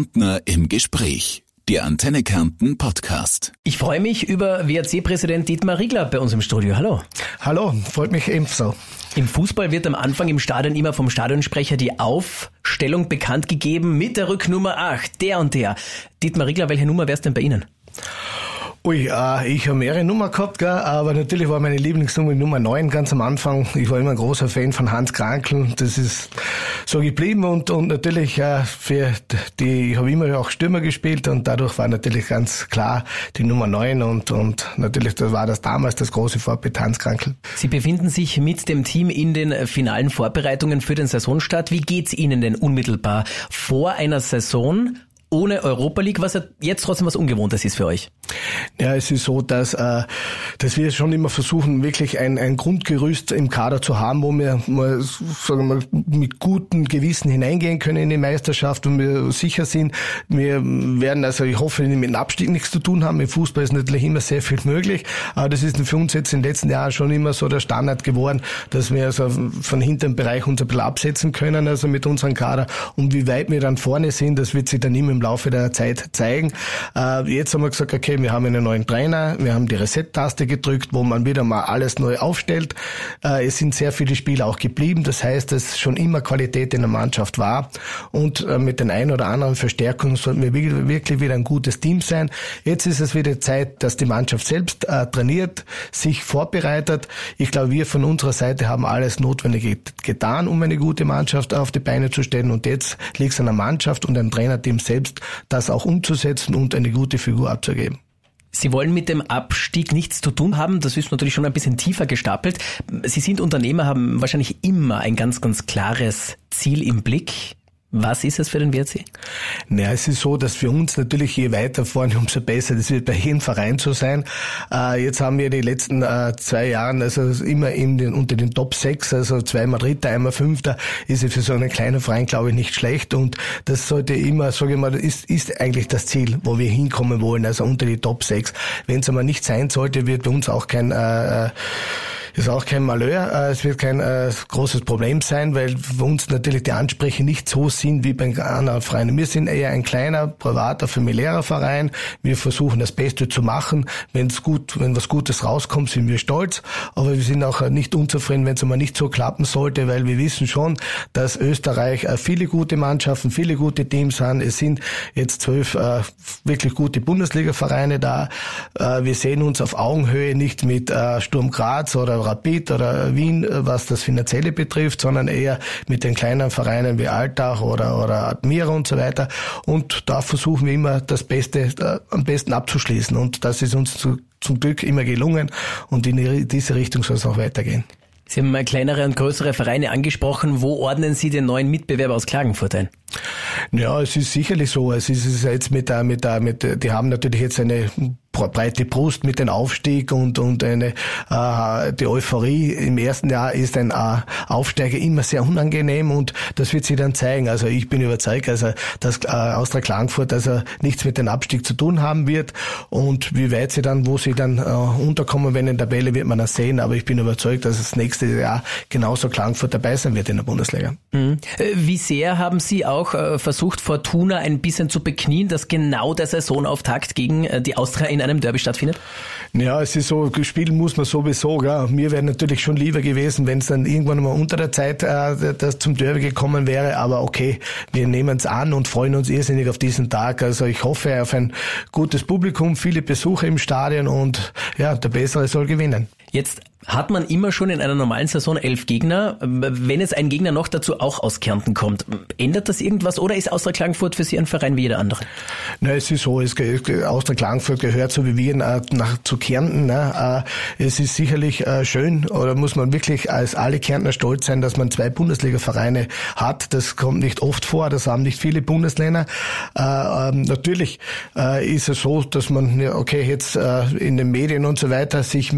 Kärntner im Gespräch. Der Antenne Kärnten Podcast. Ich freue mich über WRC-Präsident Dietmar Riegler bei uns im Studio. Hallo. Hallo, freut mich ebenso. Im Fußball wird am Anfang im Stadion immer vom Stadionsprecher die Aufstellung bekannt gegeben mit der Rücknummer 8, der und der. Dietmar Riegler, welche Nummer wär's denn bei Ihnen? Ui, äh, ich habe mehrere Nummern gehabt, gell, aber natürlich war meine Lieblingsnummer Nummer 9 ganz am Anfang. Ich war immer ein großer Fan von Hans Krankel. Das ist so geblieben und, und natürlich äh, für die, ich habe immer auch Stürmer gespielt und dadurch war natürlich ganz klar die Nummer 9 und, und natürlich das war das damals das große Vorbild Hans Krankel. Sie befinden sich mit dem Team in den finalen Vorbereitungen für den Saisonstart. Wie geht's Ihnen denn unmittelbar vor einer Saison? Ohne Europa League, was ja jetzt trotzdem was Ungewohntes ist für euch. Ja, es ist so, dass, äh, dass wir schon immer versuchen, wirklich ein, ein Grundgerüst im Kader zu haben, wo wir mal, sagen wir mal, mit gutem Gewissen hineingehen können in die Meisterschaft und wir sicher sind, wir werden, also ich hoffe, mit dem Abstieg nichts zu tun haben. Im Fußball ist natürlich immer sehr viel möglich, aber das ist für uns jetzt in den letzten Jahren schon immer so der Standard geworden, dass wir also von hinteren Bereich uns ein bisschen absetzen können, also mit unserem Kader. Und wie weit wir dann vorne sind, das wird sich dann immer im Laufe der Zeit zeigen. Äh, jetzt haben wir gesagt, okay, wir haben einen neuen Trainer, wir haben die Reset-Taste gedrückt, wo man wieder mal alles neu aufstellt. Äh, es sind sehr viele Spieler auch geblieben, das heißt, dass schon immer Qualität in der Mannschaft war und äh, mit den ein oder anderen Verstärkungen sollten wir wirklich wieder ein gutes Team sein. Jetzt ist es wieder Zeit, dass die Mannschaft selbst äh, trainiert, sich vorbereitet. Ich glaube, wir von unserer Seite haben alles Notwendige getan, um eine gute Mannschaft auf die Beine zu stellen und jetzt liegt es an der Mannschaft und dem Trainerteam selbst, das auch umzusetzen und eine gute Figur abzugeben. Sie wollen mit dem Abstieg nichts zu tun haben. Das ist natürlich schon ein bisschen tiefer gestapelt. Sie sind Unternehmer, haben wahrscheinlich immer ein ganz, ganz klares Ziel im Blick. Was ist es für den WRC? Naja, es ist so, dass für uns natürlich je weiter vorne, umso besser. Das wird bei jedem Verein so sein. Äh, jetzt haben wir die letzten äh, zwei Jahren also immer in den, unter den Top 6, also zweimal Dritter, einmal Fünfter, ist es für so einen kleinen Verein, glaube ich, nicht schlecht. Und das sollte immer, sage ich mal, ist, ist eigentlich das Ziel, wo wir hinkommen wollen, also unter die Top 6. Wenn es aber nicht sein sollte, wird bei uns auch kein äh, äh ist auch kein Malheur. Äh, es wird kein äh, großes Problem sein, weil für uns natürlich die Ansprüche nicht so sind wie bei anderen Vereinen. Wir sind eher ein kleiner, privater, familiärer Verein. Wir versuchen das Beste zu machen. Wenn es gut, wenn was Gutes rauskommt, sind wir stolz. Aber wir sind auch nicht unzufrieden, wenn es mal nicht so klappen sollte, weil wir wissen schon, dass Österreich äh, viele gute Mannschaften, viele gute Teams haben. Es sind jetzt zwölf äh, wirklich gute Bundesliga-Vereine da. Äh, wir sehen uns auf Augenhöhe nicht mit äh, Sturm Graz oder Rapid oder Wien, was das Finanzielle betrifft, sondern eher mit den kleinen Vereinen wie Altach oder, oder Admira und so weiter. Und da versuchen wir immer das Beste, äh, am besten abzuschließen. Und das ist uns zu, zum Glück immer gelungen. Und in diese Richtung soll es auch weitergehen. Sie haben kleinere und größere Vereine angesprochen. Wo ordnen Sie den neuen Mitbewerber aus Klagenfurt ein? Ja, es ist sicherlich so. Es ist jetzt mit der, mit der, mit, die haben natürlich jetzt eine breite Brust mit dem Aufstieg und, und eine, äh, die Euphorie im ersten Jahr ist ein äh, Aufsteiger immer sehr unangenehm und das wird sich dann zeigen. Also ich bin überzeugt, also, dass äh, Austria Klagenfurt also nichts mit dem Abstieg zu tun haben wird und wie weit sie dann, wo sie dann äh, unterkommen werden in der Tabelle, wird man dann sehen. Aber ich bin überzeugt, dass das nächste Jahr genauso Klagenfurt dabei sein wird in der Bundesliga. Mhm. Äh, wie sehr haben Sie auch äh, versucht, Fortuna ein bisschen zu beknien, dass genau der Saisonauftakt gegen äh, die Austria in einem Derby stattfindet? Ja, es ist so, spielen muss man sowieso. Gell. Mir wäre natürlich schon lieber gewesen, wenn es dann irgendwann mal unter der Zeit äh, das zum Derby gekommen wäre. Aber okay, wir nehmen es an und freuen uns irrsinnig auf diesen Tag. Also ich hoffe auf ein gutes Publikum, viele Besucher im Stadion und ja, der Bessere soll gewinnen. Jetzt hat man immer schon in einer normalen Saison elf Gegner. Wenn jetzt ein Gegner noch dazu auch aus Kärnten kommt, ändert das irgendwas oder ist Austria Klagenfurt für Sie ein Verein wie jeder andere? Na, es ist so, es, Austria Klagenfurt gehört so wie wir nach, zu Kärnten. Ne? Äh, es ist sicherlich äh, schön oder muss man wirklich als alle Kärntner stolz sein, dass man zwei Bundesliga-Vereine hat. Das kommt nicht oft vor, das haben nicht viele Bundesländer. Äh, ähm, natürlich ist es so, dass man, okay, jetzt in den Medien und so weiter sich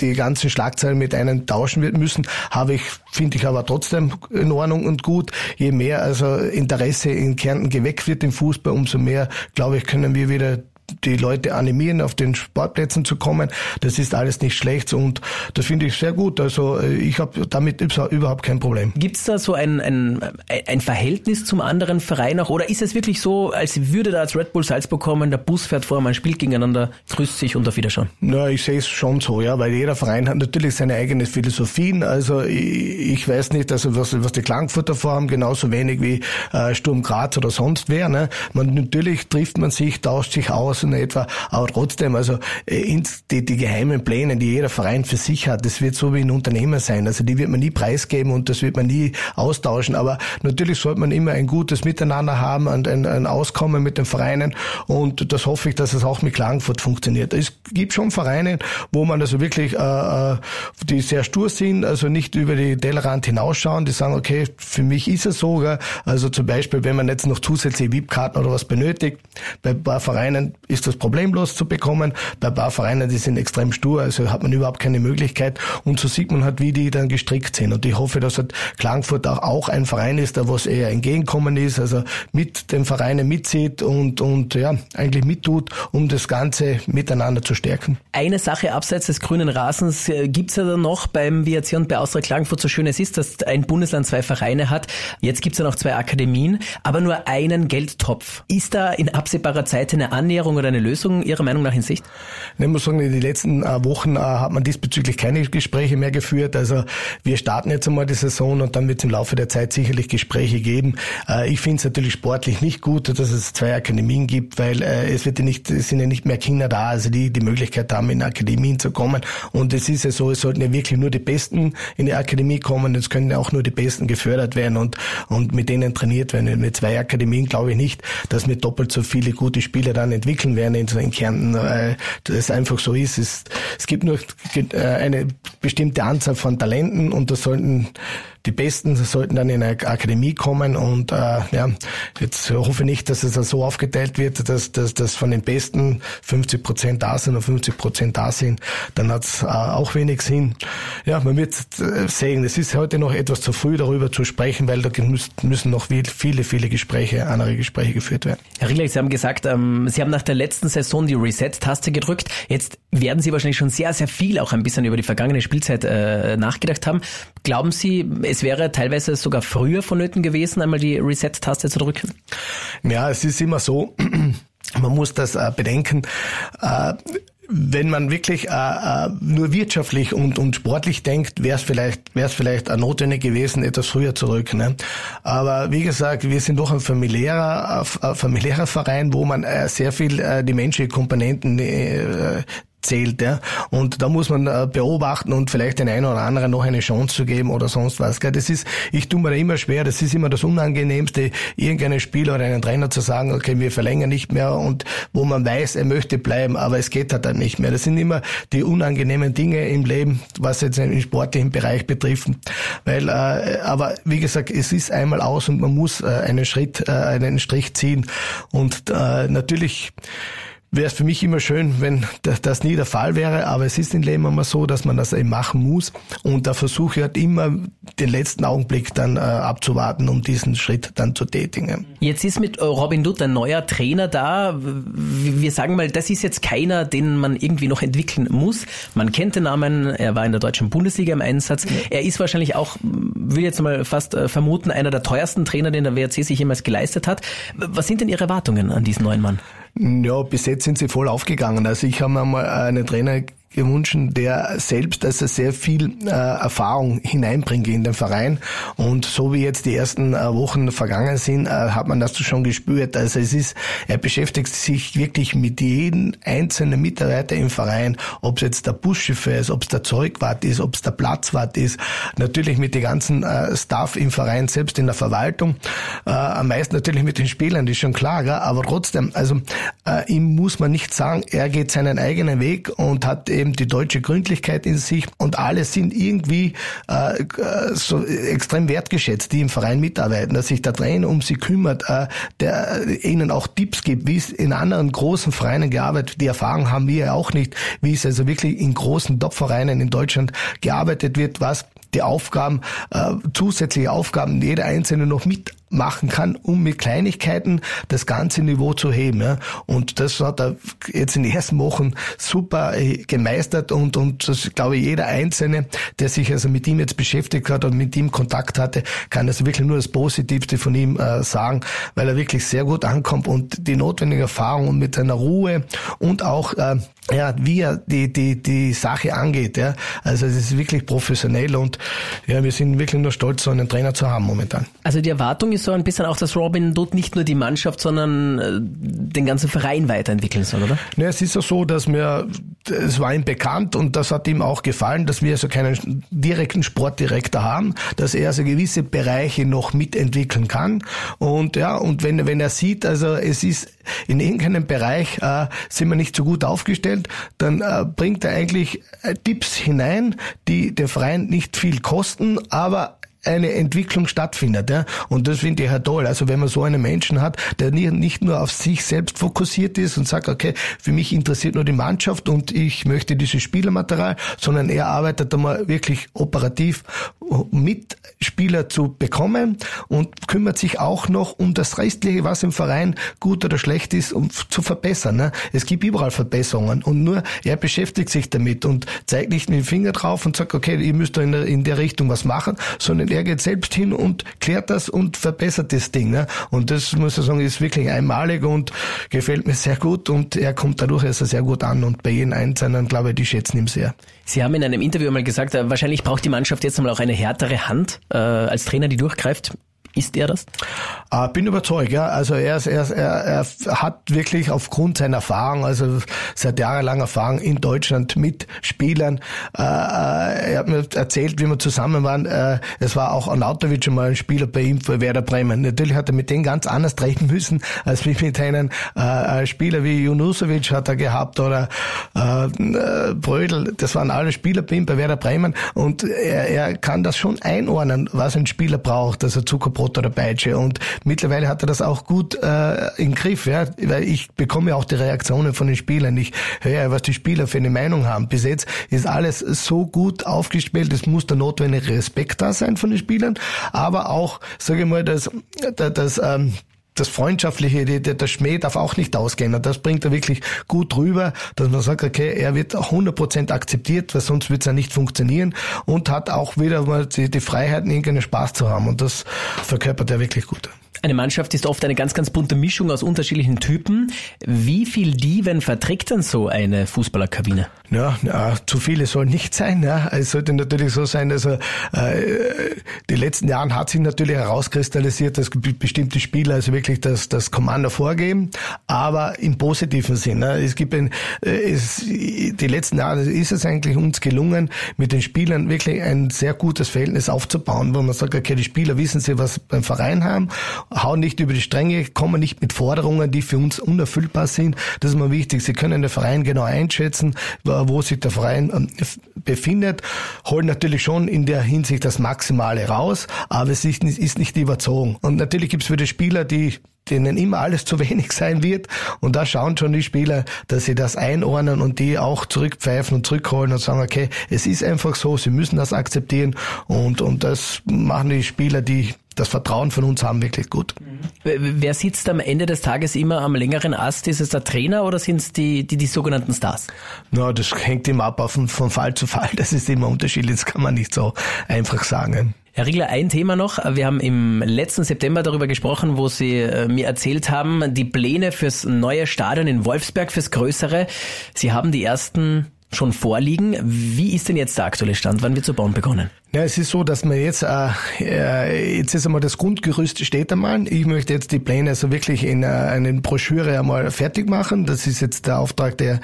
die ganzen Schlagzeilen mit einem tauschen müssen, habe ich, finde ich aber trotzdem in Ordnung und gut. Je mehr also Interesse in Kärnten geweckt wird im Fußball, umso mehr, glaube ich, können wir wieder die Leute animieren, auf den Sportplätzen zu kommen. Das ist alles nicht schlecht und das finde ich sehr gut. Also äh, ich habe damit überhaupt kein Problem. Gibt es da so ein, ein, ein Verhältnis zum anderen Verein auch oder ist es wirklich so, als würde da als Red Bull Salzburg kommen, der Bus fährt vor, man spielt gegeneinander, grüßt sich und auf Wiederschauen? Na, ich sehe es schon so, ja, weil jeder Verein hat natürlich seine eigene Philosophien. Also ich, ich weiß nicht, also was, was die Klagenfurter vorhaben, genauso wenig wie äh, Sturm Graz oder sonst wer. Ne? Man, natürlich trifft man sich, tauscht sich aus und etwa, aber trotzdem, also äh, die, die geheimen Pläne, die jeder Verein für sich hat, das wird so wie ein Unternehmer sein. Also die wird man nie preisgeben und das wird man nie austauschen. Aber natürlich sollte man immer ein gutes Miteinander haben und ein, ein Auskommen mit den Vereinen und das hoffe ich, dass es auch mit Klagenfurt funktioniert. Es gibt schon Vereine, wo man also wirklich, äh, äh die sehr stur sind, also nicht über die Tellerrand hinausschauen, die sagen, okay, für mich ist es so. Gell? Also zum Beispiel, wenn man jetzt noch zusätzliche VIP-Karten oder was benötigt, bei ein paar Vereinen ist das problemlos zu bekommen, bei paar Vereinen, die sind extrem stur, also hat man überhaupt keine Möglichkeit und so sieht man halt, wie die dann gestrickt sind und ich hoffe, dass halt Klagenfurt auch, ein Verein ist, der was eher entgegenkommen ist, also mit den Vereinen mitzieht und, und ja, eigentlich mittut, um das Ganze miteinander zu stärken. Eine Sache abseits des grünen Rasens äh, gibt's ja dann noch beim WRC und bei Austria Klagenfurt so schön es ist, dass ein Bundesland zwei Vereine hat. Jetzt gibt's ja noch zwei Akademien, aber nur einen Geldtopf. Ist da in absehbarer Zeit eine Annäherung oder eine Lösung Ihrer Meinung nach in Sicht? Ich muss sagen, in den letzten äh, Wochen äh, hat man diesbezüglich keine Gespräche mehr geführt. Also wir starten jetzt einmal die Saison und dann wird es im Laufe der Zeit sicherlich Gespräche geben. Ich finde es natürlich sportlich nicht gut, dass es zwei Akademien gibt, weil es wird ja nicht, es sind ja nicht mehr Kinder da, also die die Möglichkeit haben, in Akademien zu kommen. Und es ist ja so, es sollten ja wirklich nur die Besten in die Akademie kommen. Es können ja auch nur die Besten gefördert werden und, und mit denen trainiert werden. Mit zwei Akademien glaube ich nicht, dass wir doppelt so viele gute Spieler dann entwickeln werden in, in Kärnten. Weil das einfach so ist. Es, es gibt nur äh, eine bestimmte Anzahl von Talenten und das sollten die Besten sollten dann in eine Akademie kommen und äh, ja, jetzt hoffe ich nicht, dass es so aufgeteilt wird, dass, dass, dass von den Besten 50 Prozent da sind und 50 Prozent da sind, dann hat es äh, auch wenig Sinn. Ja, man wird äh, sehen, es ist heute noch etwas zu früh darüber zu sprechen, weil da müssen noch viele, viele Gespräche, andere Gespräche geführt werden. Herr Riegler, Sie haben gesagt, ähm, Sie haben nach der letzten Saison die Reset-Taste gedrückt. Jetzt werden Sie wahrscheinlich schon sehr, sehr viel auch ein bisschen über die vergangene Spielzeit äh, nachgedacht haben. Glauben Sie, es wäre teilweise sogar früher vonnöten gewesen, einmal die Reset-Taste zu drücken? Ja, es ist immer so, man muss das äh, bedenken. Äh, wenn man wirklich äh, äh nur wirtschaftlich und, und sportlich denkt, wäre es vielleicht, wäre es vielleicht notwendig gewesen, etwas früher zurück. Ne? Aber wie gesagt, wir sind doch ein familiärer, ein familiärer Verein, wo man äh, sehr viel äh, die menschliche Komponenten äh, zählt. Ja? Und da muss man äh, beobachten und vielleicht den einen oder anderen noch eine Chance zu geben oder sonst was. Gell? Das ist, ich tue mir da immer schwer, das ist immer das Unangenehmste, irgendeinem Spieler oder einem Trainer zu sagen, okay, wir verlängern nicht mehr und wo man weiß, er möchte bleiben, aber es geht halt dann nicht mehr. Das sind immer die unangenehmen Dinge im Leben, was jetzt den sportlichen Bereich betrifft. Weil, äh, aber wie gesagt, es ist einmal aus und man muss äh, einen Schritt, äh, einen Strich ziehen. Und äh, natürlich wäre es für mich immer schön, wenn das nie der Fall wäre, aber es ist im Leben immer so, dass man das eben machen muss und da versuche ich halt immer den letzten Augenblick dann äh, abzuwarten, um diesen Schritt dann zu tätigen. Jetzt ist mit Robin Dutt ein neuer Trainer da. Wir sagen mal, das ist jetzt keiner, den man irgendwie noch entwickeln muss. Man kennt den Namen, er war in der deutschen Bundesliga im Einsatz. Er ist wahrscheinlich auch, will jetzt mal fast äh, vermuten, einer der teuersten Trainer, den der WRC sich jemals geleistet hat. Was sind denn Ihre Erwartungen an diesen neuen Mann? Ja, bis jetzt sind sie voll aufgegangen. Also ich habe mir mal einen Trainer gewünscht, der selbst also sehr viel äh, Erfahrung hineinbringt in den Verein. Und so wie jetzt die ersten äh, Wochen vergangen sind, äh, hat man das schon gespürt. Also es ist, er beschäftigt sich wirklich mit jedem einzelnen Mitarbeiter im Verein, ob es jetzt der Buschchauffeur ist, ob es der Zeugwart ist, ob es der Platzwart ist, natürlich mit den ganzen äh, Staff im Verein, selbst in der Verwaltung, äh, am meisten natürlich mit den Spielern, das ist schon klar, gell? aber trotzdem, also äh, ihm muss man nicht sagen, er geht seinen eigenen Weg und hat eben die deutsche Gründlichkeit in sich und alle sind irgendwie äh, so extrem wertgeschätzt, die im Verein mitarbeiten, dass sich der Trainer um sie kümmert, äh, der ihnen auch Tipps gibt, wie es in anderen großen Vereinen gearbeitet, die Erfahrung haben wir ja auch nicht, wie es also wirklich in großen Top-Vereinen in Deutschland gearbeitet wird, was die Aufgaben, äh, zusätzliche Aufgaben jeder Einzelne noch mit machen kann, um mit Kleinigkeiten das ganze Niveau zu heben. Ja. Und das hat er jetzt in den ersten Wochen super äh, gemeistert und, und das glaube ich jeder Einzelne, der sich also mit ihm jetzt beschäftigt hat und mit ihm Kontakt hatte, kann also wirklich nur das Positivste von ihm äh, sagen, weil er wirklich sehr gut ankommt und die notwendige Erfahrung und mit seiner Ruhe und auch äh, ja, wie er die, die, die Sache angeht. Ja. Also es ist wirklich professionell und ja, wir sind wirklich nur stolz, so einen Trainer zu haben momentan. Also die Erwartung ist so ein bisschen auch, dass Robin dort nicht nur die Mannschaft, sondern äh, den ganzen Verein weiterentwickeln soll, oder? Ja, es ist ja so, dass mir, es war ihm bekannt und das hat ihm auch gefallen, dass wir also keinen direkten Sportdirektor haben, dass er also gewisse Bereiche noch mitentwickeln kann. Und ja, und wenn, wenn er sieht, also es ist in irgendeinem Bereich äh, sind wir nicht so gut aufgestellt, dann äh, bringt er eigentlich äh, Tipps hinein, die den Verein nicht viel kosten, aber eine Entwicklung stattfindet. Ja? Und das finde ich halt toll. Also wenn man so einen Menschen hat, der nicht nur auf sich selbst fokussiert ist und sagt, okay, für mich interessiert nur die Mannschaft und ich möchte dieses Spielermaterial, sondern er arbeitet einmal wirklich operativ mit Spieler zu bekommen und kümmert sich auch noch um das Restliche, was im Verein gut oder schlecht ist, um zu verbessern. Ne? Es gibt überall Verbesserungen und nur er beschäftigt sich damit und zeigt nicht mit dem Finger drauf und sagt, okay, ihr müsst in der, in der Richtung was machen, sondern er geht selbst hin und klärt das und verbessert das Ding. Ne? Und das muss ich sagen, ist wirklich einmalig und gefällt mir sehr gut und er kommt dadurch also sehr gut an und bei jedem Einzelnen, glaube ich, die schätzen ihm sehr. Sie haben in einem Interview einmal gesagt, äh, wahrscheinlich braucht die Mannschaft jetzt einmal auch eine härtere Hand äh, als Trainer, die durchgreift. Ist er das? Äh, bin überzeugt, ja. Also er, ist, er, er, er hat wirklich aufgrund seiner Erfahrung, also seit jahrelanger Erfahrung in Deutschland mit Spielern, äh, äh, er hat mir erzählt, wie wir zusammen waren, äh, es war auch Arnautovic mal ein Spieler bei ihm für Werder Bremen. Natürlich hat er mit denen ganz anders treten müssen, als wie mit einem äh, Spieler wie Junusovic hat er gehabt oder äh, Brödel. Das waren alle Spieler bei ihm bei Werder Bremen und er, er kann das schon einordnen, was ein Spieler braucht, also Zucker Brot oder Peitsche. Und mittlerweile hat er das auch gut äh, im Griff, ja, weil ich bekomme auch die Reaktionen von den Spielern. Ich höre, was die Spieler für eine Meinung haben. Bis jetzt ist alles so gut aufgespielt, es muss der notwendige Respekt da sein von den Spielern, aber auch, sage ich mal, das, das, das ähm, das Freundschaftliche, der Schmäh darf auch nicht ausgehen. Und das bringt er wirklich gut rüber, dass man sagt, okay, er wird 100% akzeptiert, weil sonst wird es ja nicht funktionieren und hat auch wieder mal die, die Freiheit, irgendeinen Spaß zu haben. Und das verkörpert er wirklich gut. Eine Mannschaft ist oft eine ganz, ganz bunte Mischung aus unterschiedlichen Typen. Wie viel Diven verträgt denn so eine Fußballerkabine? Ja, ja, zu viele soll nicht sein. Ja. Es sollte natürlich so sein, also äh, die letzten Jahren hat sich natürlich herauskristallisiert, dass bestimmte Spieler also wirklich das, das Kommando vorgeben, aber im positiven Sinn. Ne. Es gibt ein, äh, es, die letzten Jahre ist es eigentlich uns gelungen, mit den Spielern wirklich ein sehr gutes Verhältnis aufzubauen, wo man sagt, okay, die Spieler wissen sie, was beim Verein haben, hauen nicht über die Stränge, kommen nicht mit Forderungen, die für uns unerfüllbar sind. Das ist mir wichtig. Sie können den Verein genau einschätzen, wo sich der Verein ähm, befindet, holen natürlich schon in der Hinsicht das Maximale raus, aber es ist nicht überzogen. Und natürlich gibt es wieder Spieler, die denen immer alles zu wenig sein wird. Und da schauen schon die Spieler, dass sie das einordnen und die auch zurückpfeifen und zurückholen und sagen, okay, es ist einfach so, sie müssen das akzeptieren. Und, und das machen die Spieler, die das Vertrauen von uns haben wirklich gut. Wer sitzt am Ende des Tages immer am längeren Ast? Ist es der Trainer oder sind es die, die, die sogenannten Stars? Na, das hängt immer ab von, von Fall zu Fall. Das ist immer unterschiedlich. Das kann man nicht so einfach sagen. Herr Riegler, ein Thema noch. Wir haben im letzten September darüber gesprochen, wo Sie äh, mir erzählt haben, die Pläne fürs neue Stadion in Wolfsberg, fürs größere. Sie haben die ersten schon vorliegen. Wie ist denn jetzt der aktuelle Stand? Wann wird zu bauen begonnen? Ja, es ist so, dass man jetzt, äh, äh, jetzt ist einmal das Grundgerüst steht einmal. Ich möchte jetzt die Pläne also wirklich in äh, eine Broschüre einmal fertig machen. Das ist jetzt der Auftrag, der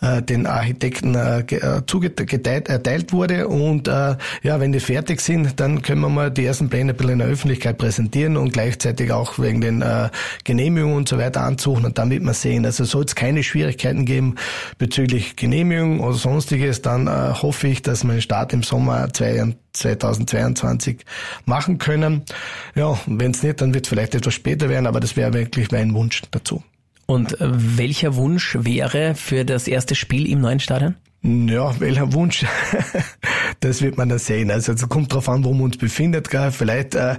äh, den Architekten äh, äh zugeteilt erteilt wurde. Und äh, ja, wenn die fertig sind, dann können wir mal die ersten Pläne ein bisschen in der Öffentlichkeit präsentieren und gleichzeitig auch wegen den äh, Genehmigungen und so weiter ansuchen und dann wird man sehen. Also soll es keine Schwierigkeiten geben bezüglich Genehmigung oder sonstiges, dann äh, hoffe ich, dass mein Start im Sommer 2022 machen können. Ja, wenn es nicht, dann wird es vielleicht etwas später werden, aber das wäre wirklich mein Wunsch dazu. Und äh, welcher Wunsch wäre für das erste Spiel im neuen Stadion? Ja, welcher Wunsch? das wird man dann sehen. Also es kommt darauf an, wo wir uns befinden. Vielleicht äh,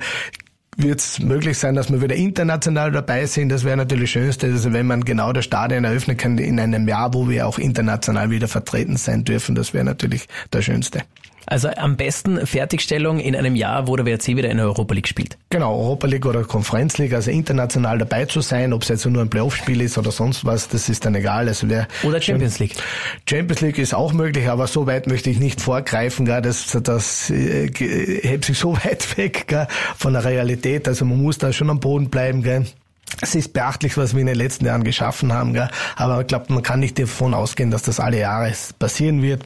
wird es möglich sein, dass wir wieder international dabei sind. Das wäre natürlich das Schönste, also wenn man genau das Stadion eröffnen kann in einem Jahr, wo wir auch international wieder vertreten sein dürfen. Das wäre natürlich das Schönste. Also am besten Fertigstellung in einem Jahr, wo der WRC wieder in der Europa League spielt. Genau, Europa League oder Konferenz League, also international dabei zu sein, ob es jetzt nur ein Playoff-Spiel ist oder sonst was, das ist dann egal. Also wer oder Champions League. Champions League ist auch möglich, aber so weit möchte ich nicht vorgreifen, gell, das, das äh, hebt sich so weit weg gell, von der Realität. Also man muss da schon am Boden bleiben. Gell. Es ist beachtlich, was wir in den letzten Jahren geschaffen haben, gell? aber ich glaube, man kann nicht davon ausgehen, dass das alle Jahre passieren wird.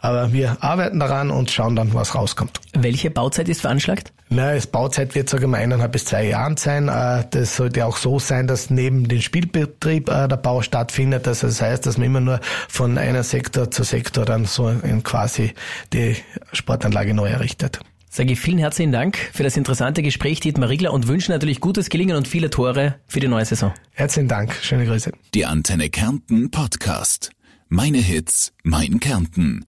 Aber wir arbeiten daran und schauen dann, was rauskommt. Welche Bauzeit ist veranschlagt? Na, es Bauzeit wird, ich mal, eineinhalb bis zwei Jahren sein. Äh, das sollte auch so sein, dass neben dem Spielbetrieb äh, der Bau stattfindet. Also das heißt, dass man immer nur von einer Sektor zu Sektor dann so quasi die Sportanlage neu errichtet. Sage ich vielen herzlichen Dank für das interessante Gespräch, Dietmar Riegler, und wünsche natürlich gutes Gelingen und viele Tore für die neue Saison. Herzlichen Dank. Schöne Grüße. Die Antenne Kärnten Podcast. Meine Hits, mein Kärnten.